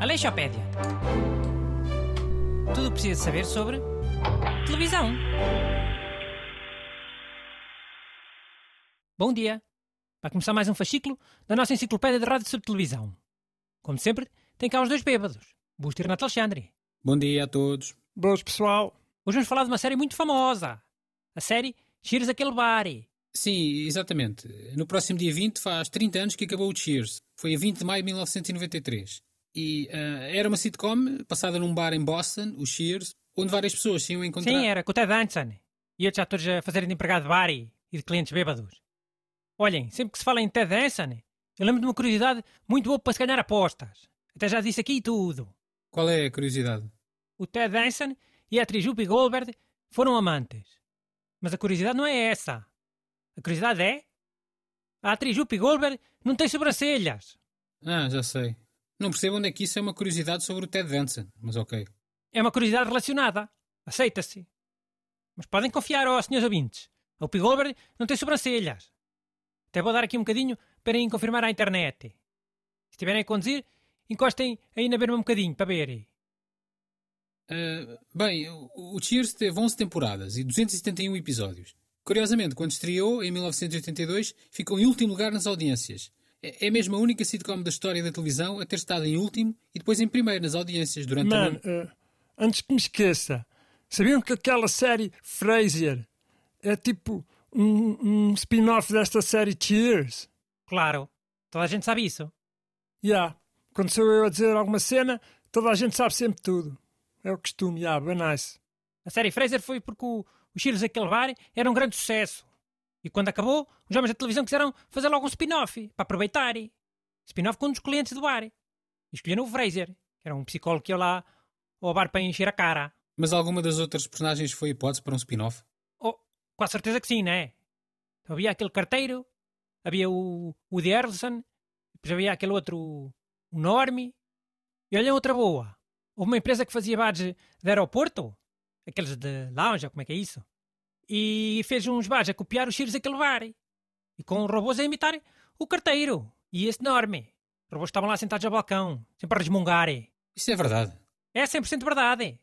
Aleixopédia. Tudo o que precisa saber sobre televisão. Bom dia. Vai começar mais um fascículo da nossa enciclopédia de rádio sobre televisão. Como sempre, tem cá os dois bêbados, Busto e Renato Alexandre. Bom dia a todos. Boas, pessoal. Hoje vamos falar de uma série muito famosa. A série Cheers aquele bar. Sim, exatamente. No próximo dia 20 faz 30 anos que acabou o Cheers. Foi a 20 de maio de 1993. E uh, era uma sitcom passada num bar em Boston, o Cheers, onde várias pessoas se iam encontrar. Sim, era com o Ted Danson. E outros atores a fazerem de empregado de bar e de clientes bêbados. Olhem, sempre que se fala em Ted Danson, eu lembro de uma curiosidade muito boa para se ganhar apostas. Até já disse aqui tudo. Qual é a curiosidade? O Ted Danson e a atriz Whoopi Goldberg foram amantes. Mas a curiosidade não é essa. A curiosidade é... A atriz Whoopi Goldberg não tem sobrancelhas. Ah, já sei. Não percebo onde é que isso é uma curiosidade sobre o Ted Danson, mas ok. É uma curiosidade relacionada. Aceita-se. Mas podem confiar aos senhores ouvintes. A Whoopi Goldberg não tem sobrancelhas. Até vou dar aqui um bocadinho para ir confirmar à internet. Se estiverem a conduzir, encostem aí na berma um bocadinho para ver. Uh, bem, o Cheers teve 11 temporadas e 271 episódios. Curiosamente, quando estreou, em 1982, ficou em último lugar nas audiências. É, é mesmo a única sitcom da história da televisão a ter estado em último e depois em primeiro nas audiências durante Man, a... uh, antes que me esqueça, sabiam que aquela série Frasier é tipo um, um spin-off desta série Cheers. Claro, toda a gente sabe isso. Já, yeah. quando sou eu a dizer alguma cena, toda a gente sabe sempre tudo. É o costume, já, yeah, bem nice. A série Fraser foi porque o, o Cheers aquele bar era um grande sucesso. E quando acabou, os homens da televisão quiseram fazer logo um spin-off, para aproveitar. Spin-off com um dos clientes do bar. E escolheram o Fraser, que era um psicólogo que ia lá ao bar para encher a cara. Mas alguma das outras personagens foi hipótese para um spin-off? Com a certeza que sim, né? Então, havia aquele carteiro, havia o, o de Erlson, depois havia aquele outro, o Normi. E olha outra boa. Houve uma empresa que fazia badges de aeroporto, aqueles de lounge, como é que é isso? E fez uns badges a copiar os tiros daquele bar. E com robôs a imitar o carteiro e esse. Os robôs estavam lá sentados ao balcão, sempre a resmungar. Isso é verdade. É 100% verdade.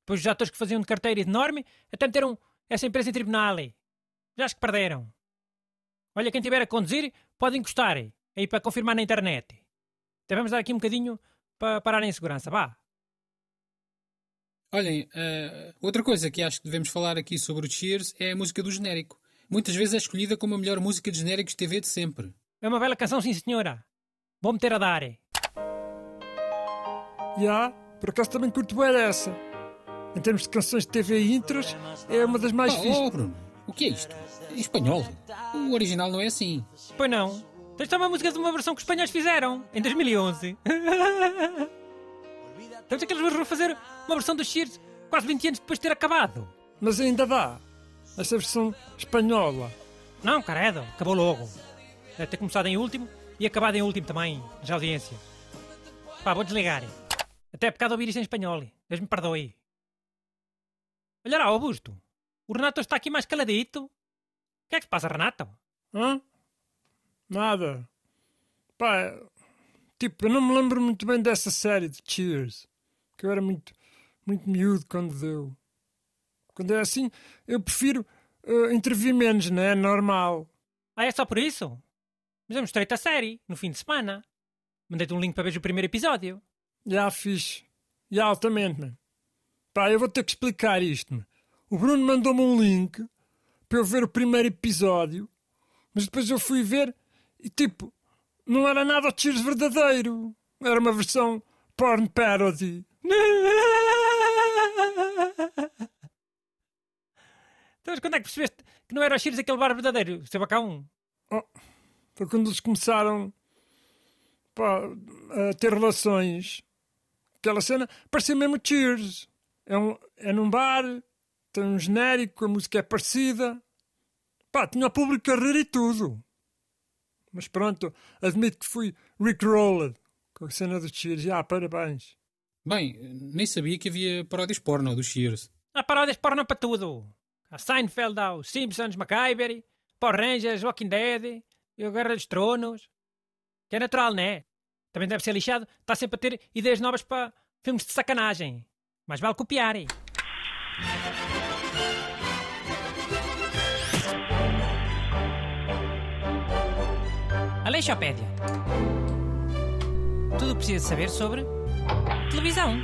Depois os atores que faziam de carteiro e de Normi até meteram essa empresa em tribunal. Já acho que perderam. Olha, quem estiver a conduzir pode encostar aí para confirmar na internet. Até vamos dar aqui um bocadinho para parar em segurança. Vá. Olhem, uh, outra coisa que acho que devemos falar aqui sobre o Cheers é a música do genérico. Muitas vezes é escolhida como a melhor música de genéricos de TV de sempre. É uma bela canção, sim senhora. Vou meter a dar. Já, yeah, por acaso também curto bem essa em termos de canções de TV e intros, é uma das mais oh, fixas. Oh, Bruno, o que é isto? Em espanhol. O original não é assim. Pois não. Tens só uma música de uma versão que os espanhóis fizeram, em 2011. Temos aqueles vão fazer uma versão dos Cheers quase 20 anos depois de ter acabado. Mas ainda dá. Essa versão espanhola. Não, caredo, acabou logo. Deve ter começado em último e acabado em último também, nas audiências. Pá, vou desligar. Até causa de ouvir isto em espanhol. Deus me perdoe. Olha lá, Augusto. O Renato está aqui mais caladito. O que é que se passa, Renato? Hã? Nada. Pá, tipo, eu não me lembro muito bem dessa série de Cheers. Que eu era muito, muito miúdo quando deu. Quando é assim, eu prefiro uh, intervir menos, não é? Normal. Ah, é só por isso? Mas eu mostrei-te a série, no fim de semana. Mandei-te um link para ver o primeiro episódio. Já fiz. Já altamente, mano. Pá, eu vou ter que explicar isto. O Bruno mandou-me um link para eu ver o primeiro episódio, mas depois eu fui ver e tipo, não era nada o Cheers verdadeiro. Era uma versão porn parody. Então, quando é que percebeste que não era o Cheers aquele bar verdadeiro, seu bacão? Oh, foi quando eles começaram pá, a ter relações. Aquela cena parecia mesmo Cheers. É, um, é num bar, tem um genérico, a música é parecida. Pá, tinha o público a rir e tudo. Mas pronto, admito que fui rickrolled com a cena do Cheers. Ah, parabéns. Bem, nem sabia que havia paródias porno do Cheers. Há paródias porno para tudo. Há Seinfeld, há os Simpsons, MacGyver, Power Rangers, Walking Dead, e a Guerra dos Tronos. Que é natural, não é? Também deve ser lixado. Está sempre a ter ideias novas para filmes de sacanagem. Mas vale copiar. hein? Aleixopédia. Tudo o que precisa saber sobre televisão.